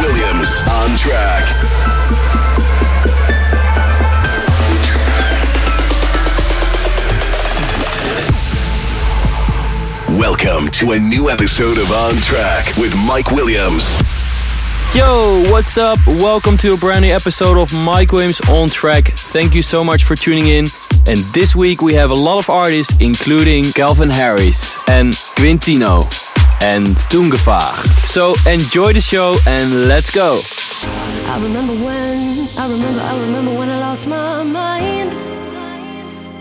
Williams. On track. Welcome to a new episode of On Track with Mike Williams. Yo, what's up? Welcome to a brand new episode of Mike Williams on Track. Thank you so much for tuning in. And this week we have a lot of artists, including Calvin Harris and Quintino and Tungevaag. So enjoy the show and let's go. I remember when, I remember, I remember when I lost my mind.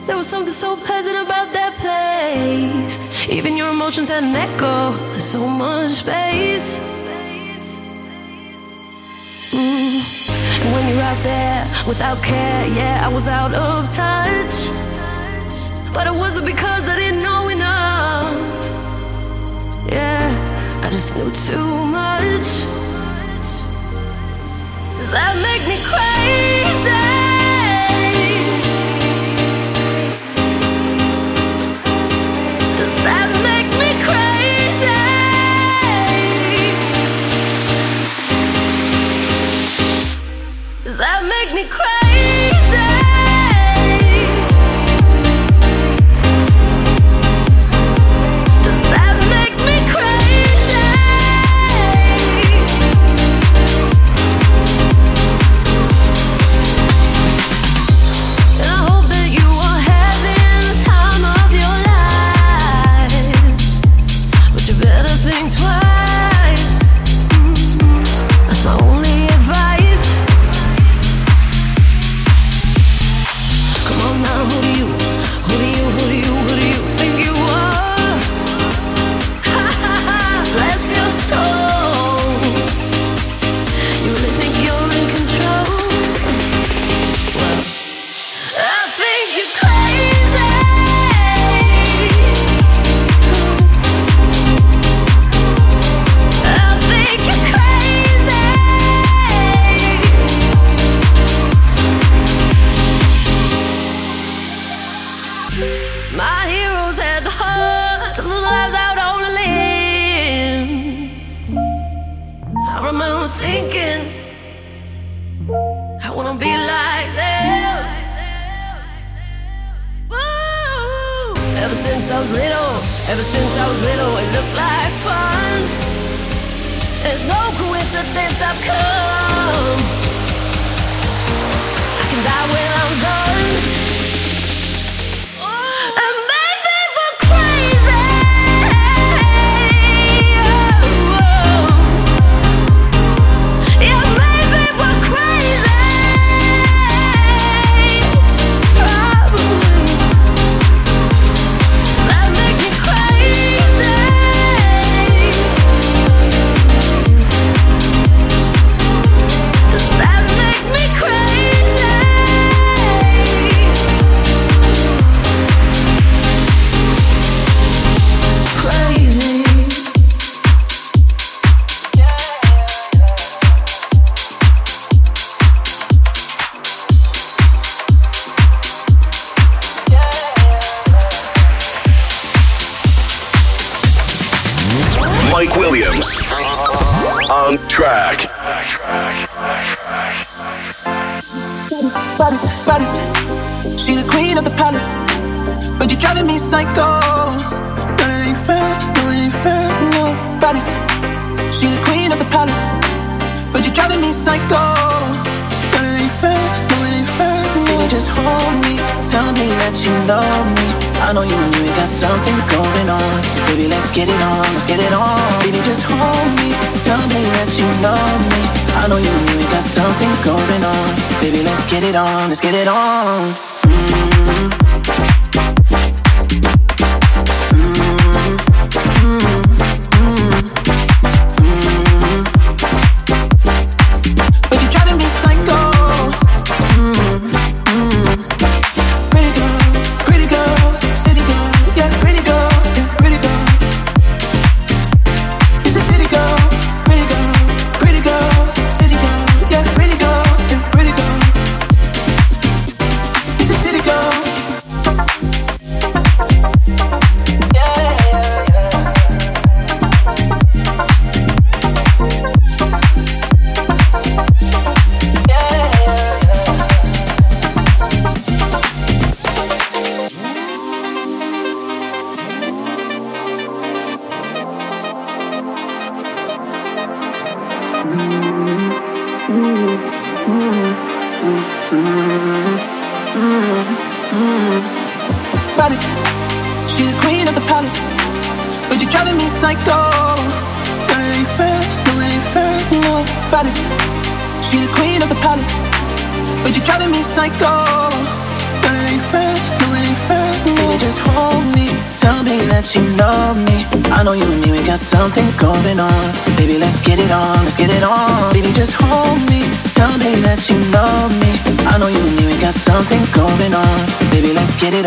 There was something so pleasant about that place. Even your emotions had an echo, so much space. Mm. And when you're out there without care, yeah, I was out of touch. But it wasn't because I didn't know. Yeah, I just knew too much. Does that make me crazy?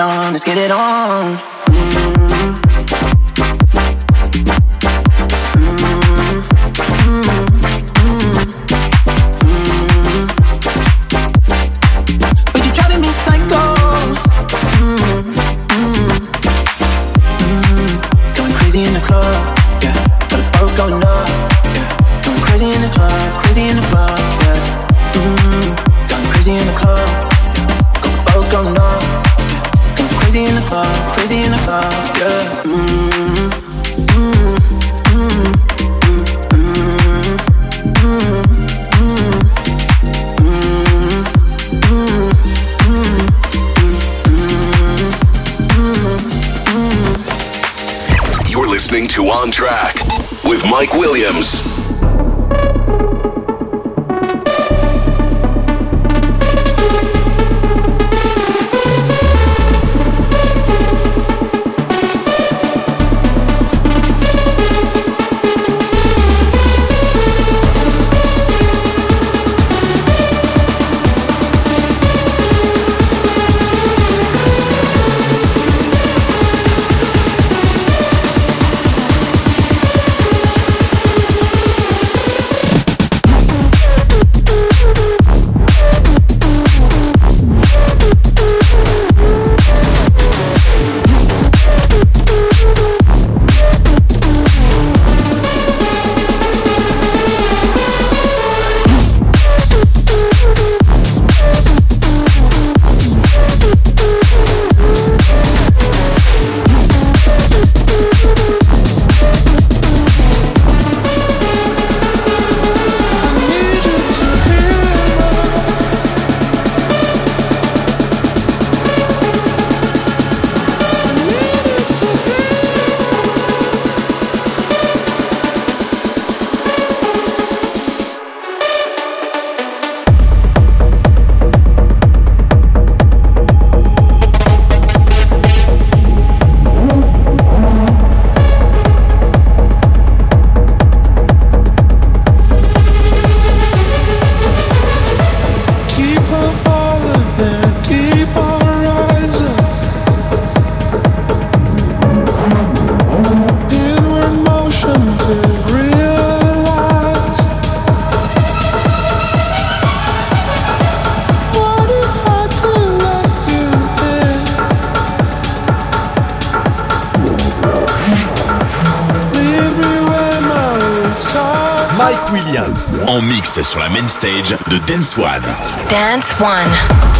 on, let's get it on. Williams. Mike Williams en mix sur la main stage de Dance One. Dance One.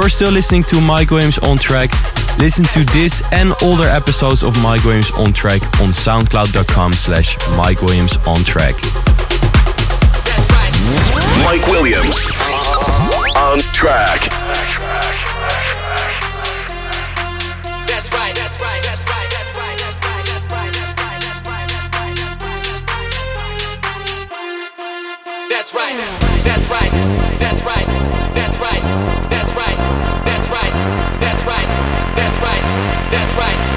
You're still listening to Mike Williams on Track. Listen to this and older episodes of Mike Williams on Track on soundcloud.com slash Mike Williams on Track. Mike Williams on track. That's right.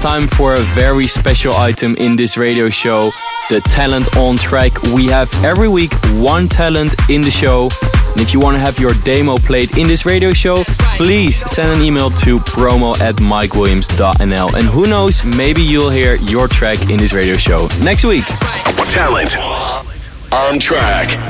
Time for a very special item in this radio show the talent on track. We have every week one talent in the show. And if you want to have your demo played in this radio show, please send an email to promo at mikewilliams.nl. And who knows, maybe you'll hear your track in this radio show next week. Talent on track.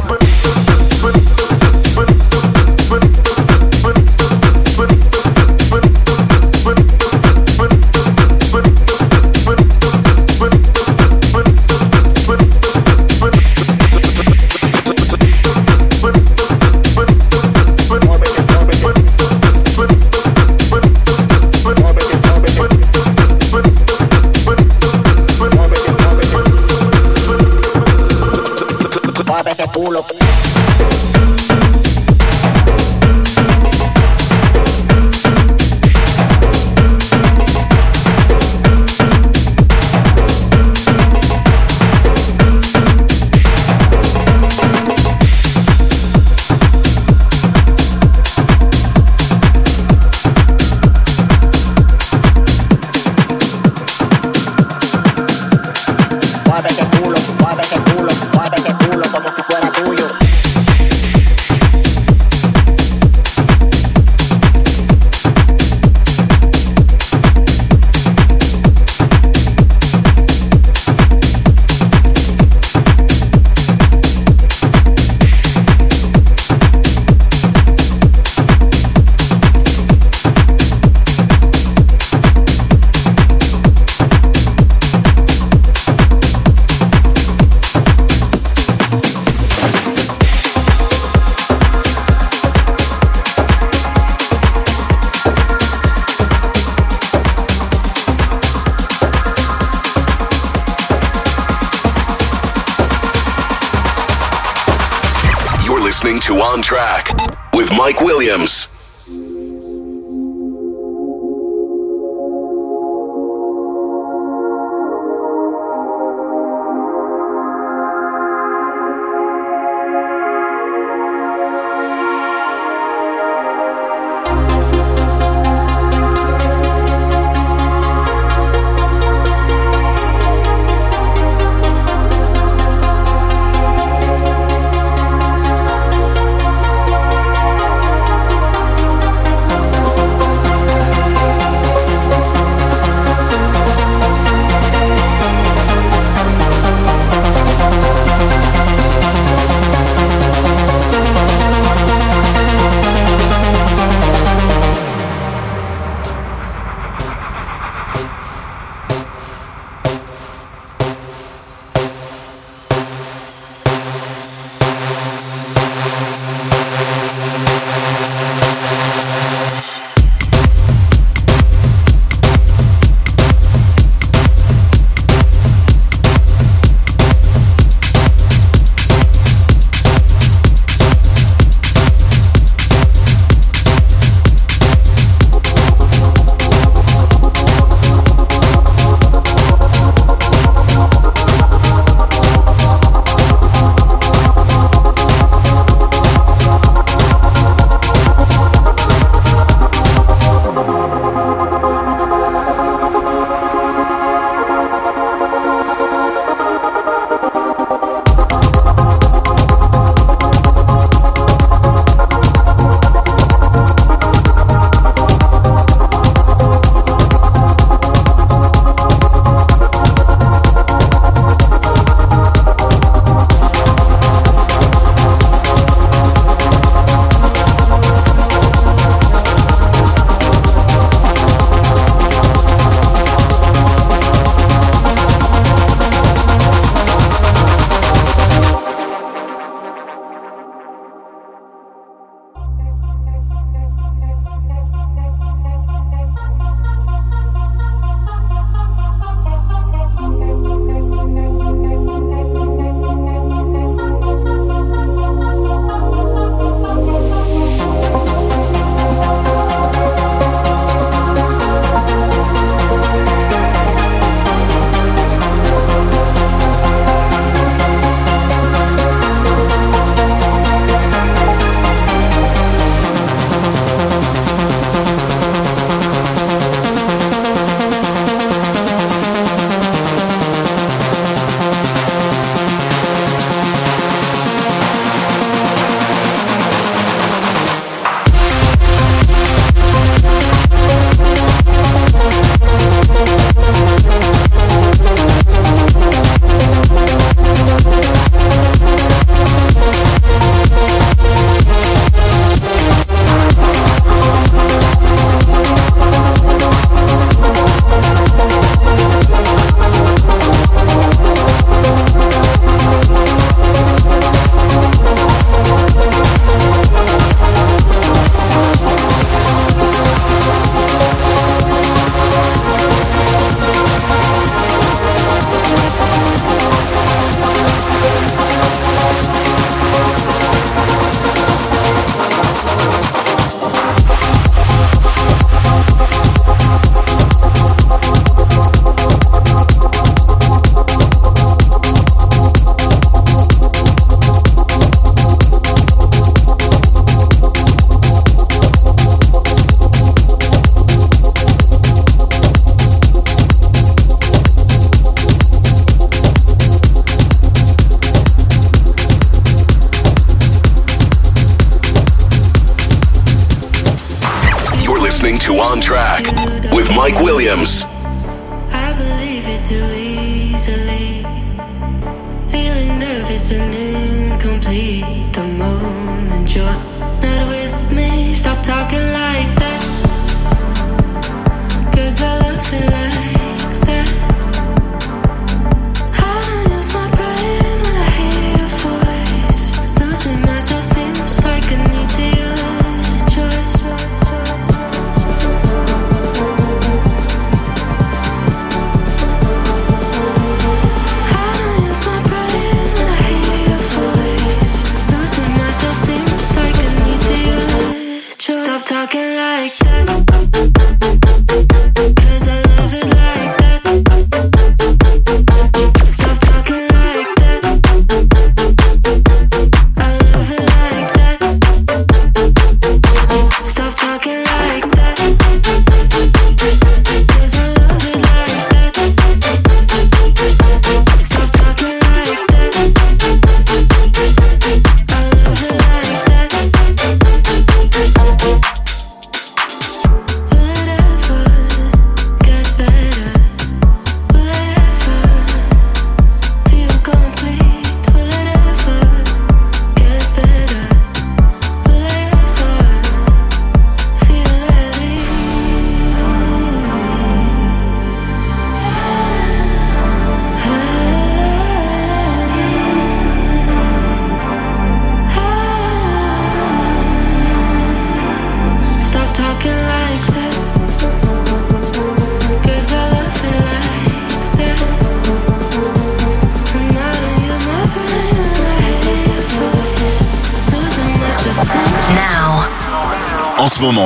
Mike Williams.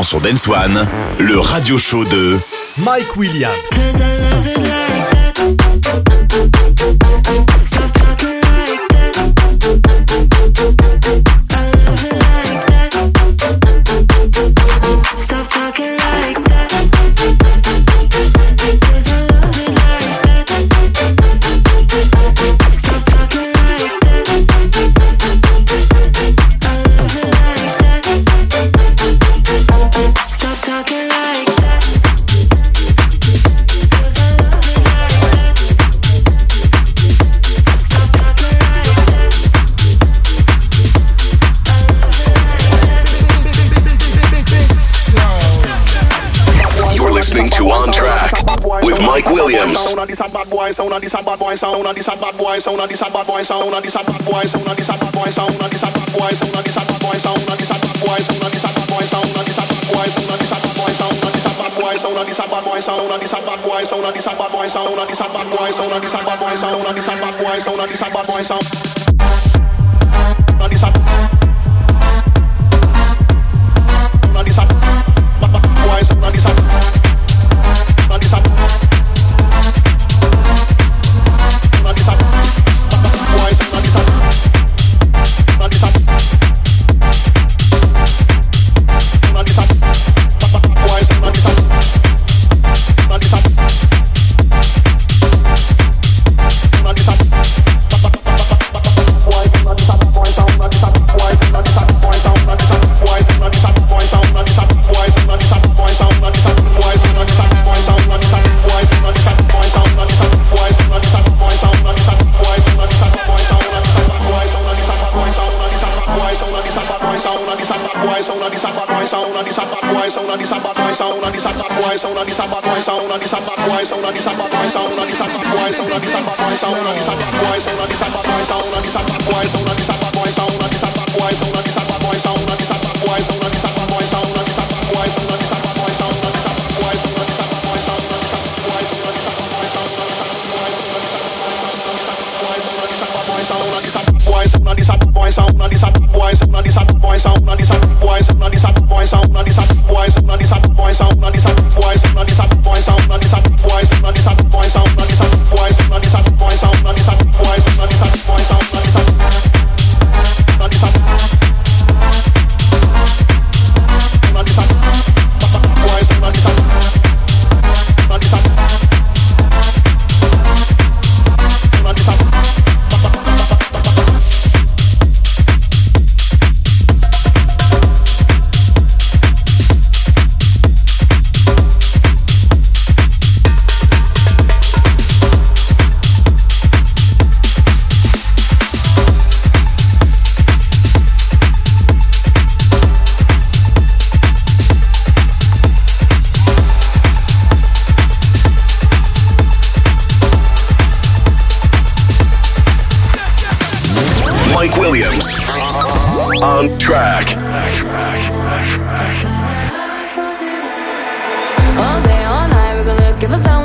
sur Dance One, le radio show de Mike Williams. boy sound and this a bad boy sound and this a bad boy sound and this a bad boy sound and this a bad boy sound and this a bad boy sound and this a bad boy sound and this a bad boy sound and this a bad boy sound and this a bad boy sound and this a bad boy sound and this a bad boy sound and this a bad boy sound and this a bad boy sound and this a bad boy sound and this a bad boy sound and this a bad boy sound and this a bad boy sound and this a bad boy sound and this a bad boy sound and this a boy sound Williams on track. All day, all night, we gonna.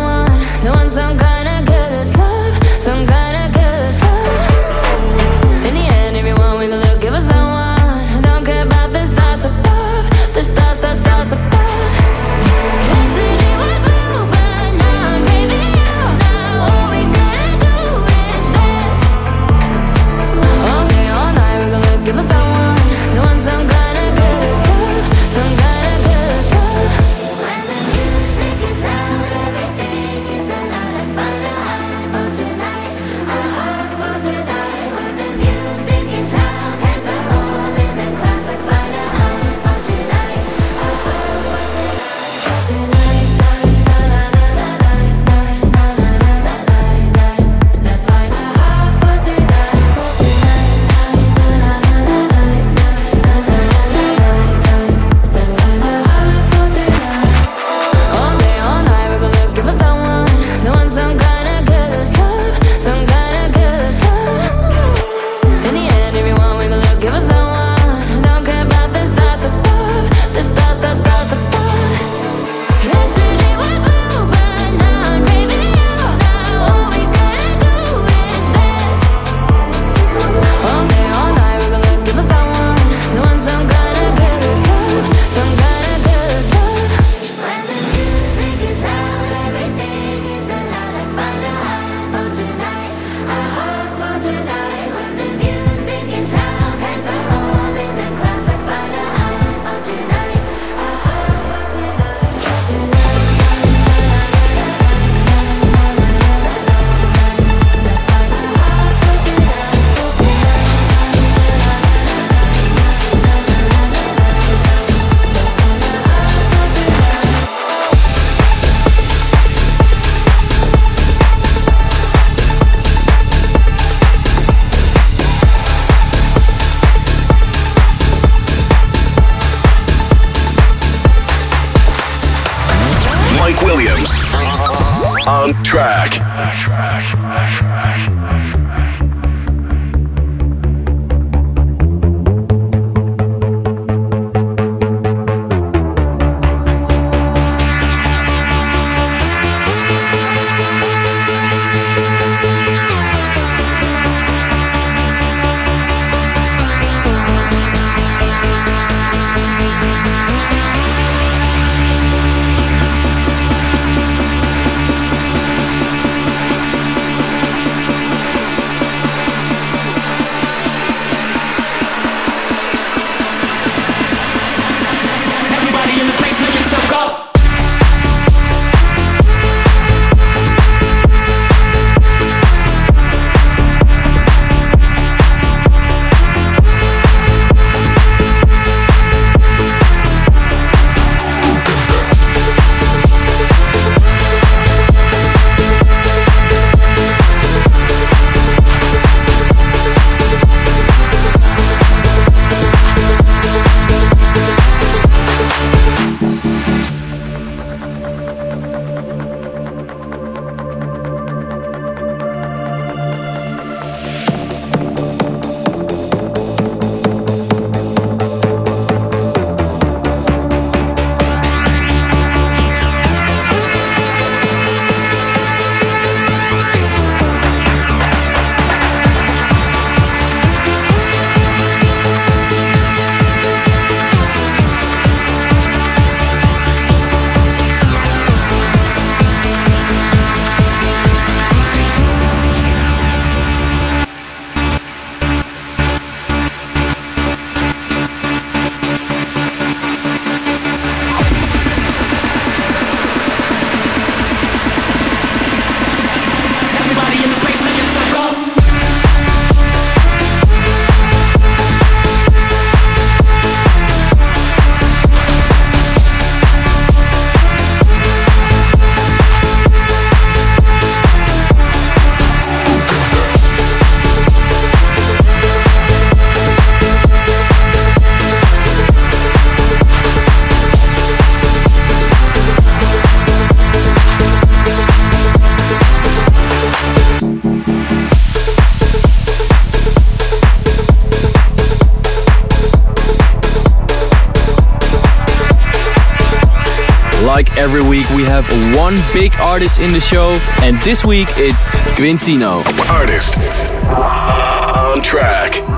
Artist in the show, and this week it's Quintino. Artist on track.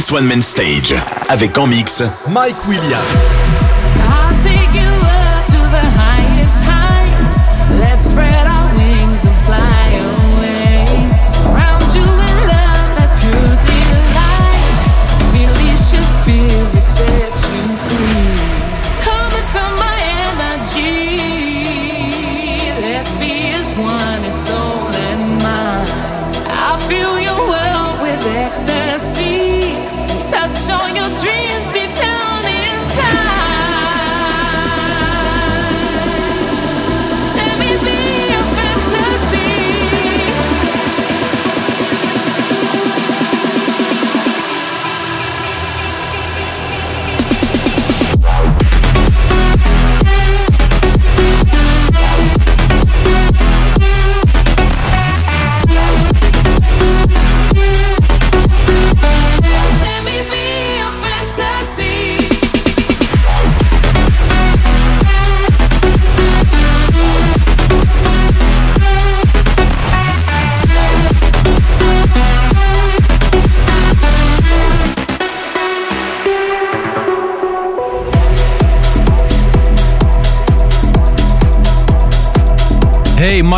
Dance One Man Stage avec en mix Mike Williams.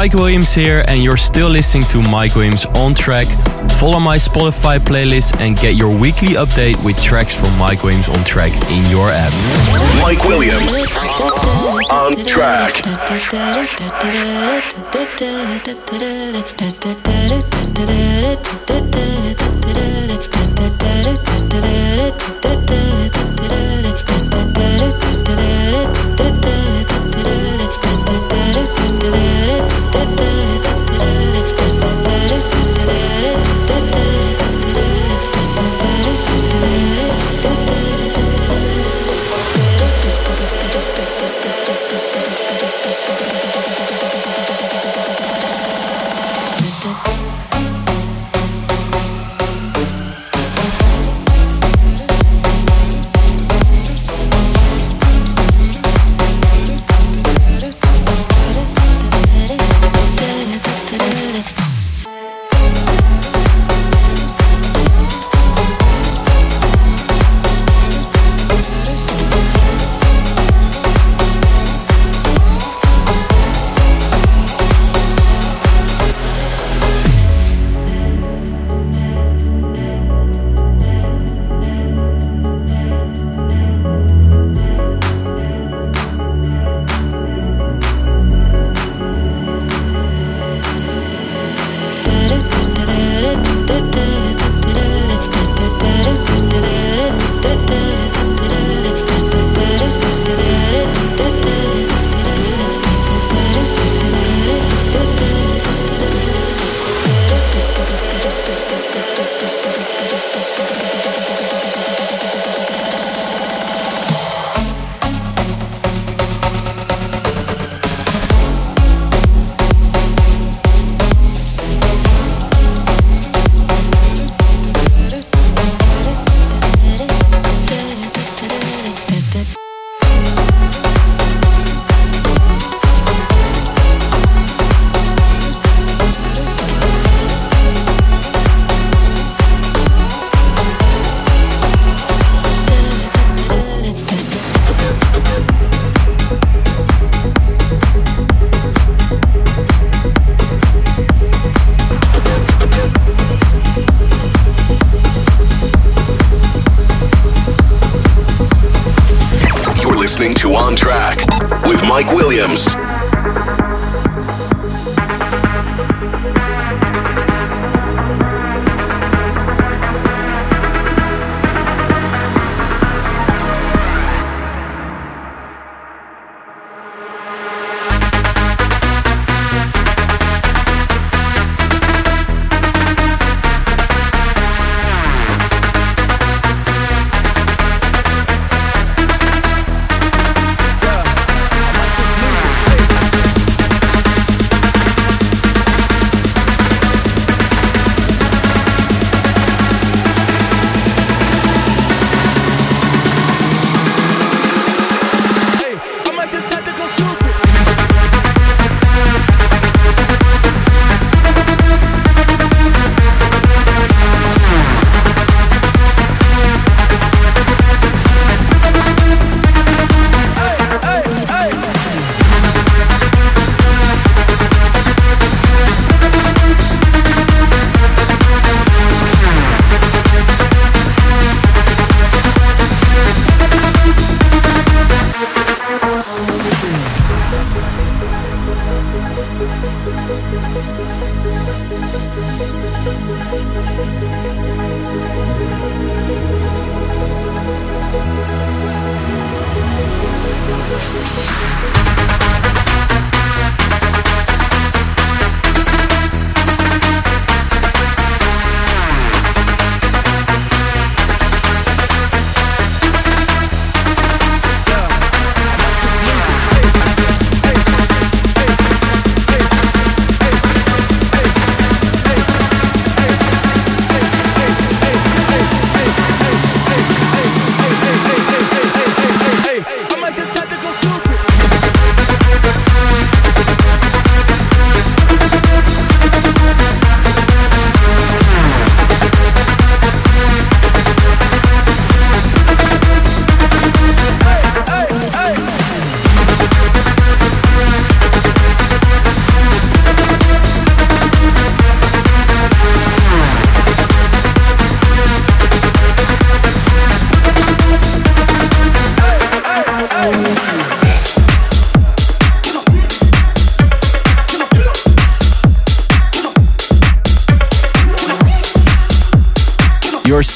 Mike Williams here, and you're still listening to Mike Williams on track. Follow my Spotify playlist and get your weekly update with tracks from Mike Williams on track in your app. Mike Williams on track.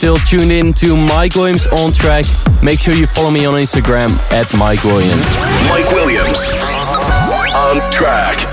still tuned in to Mike Williams on track, make sure you follow me on Instagram at Mike Williams. Mike Williams on track.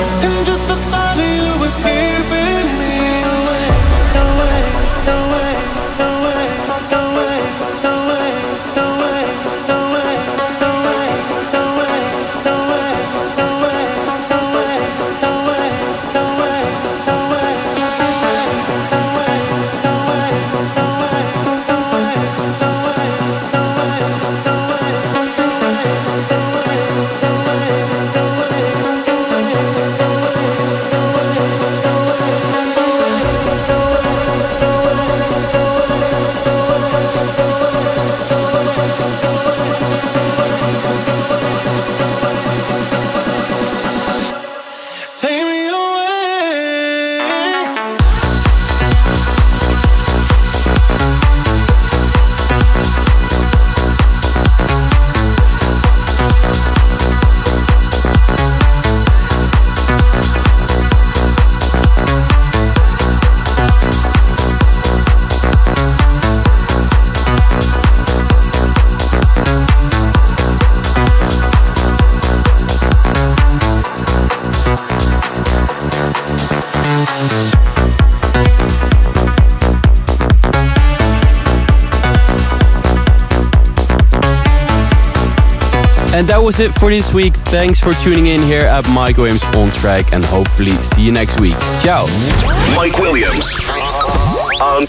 And just the thought of you was here me. was it for this week. Thanks for tuning in here at Mike Williams On Track and hopefully see you next week. Ciao. Mike Williams on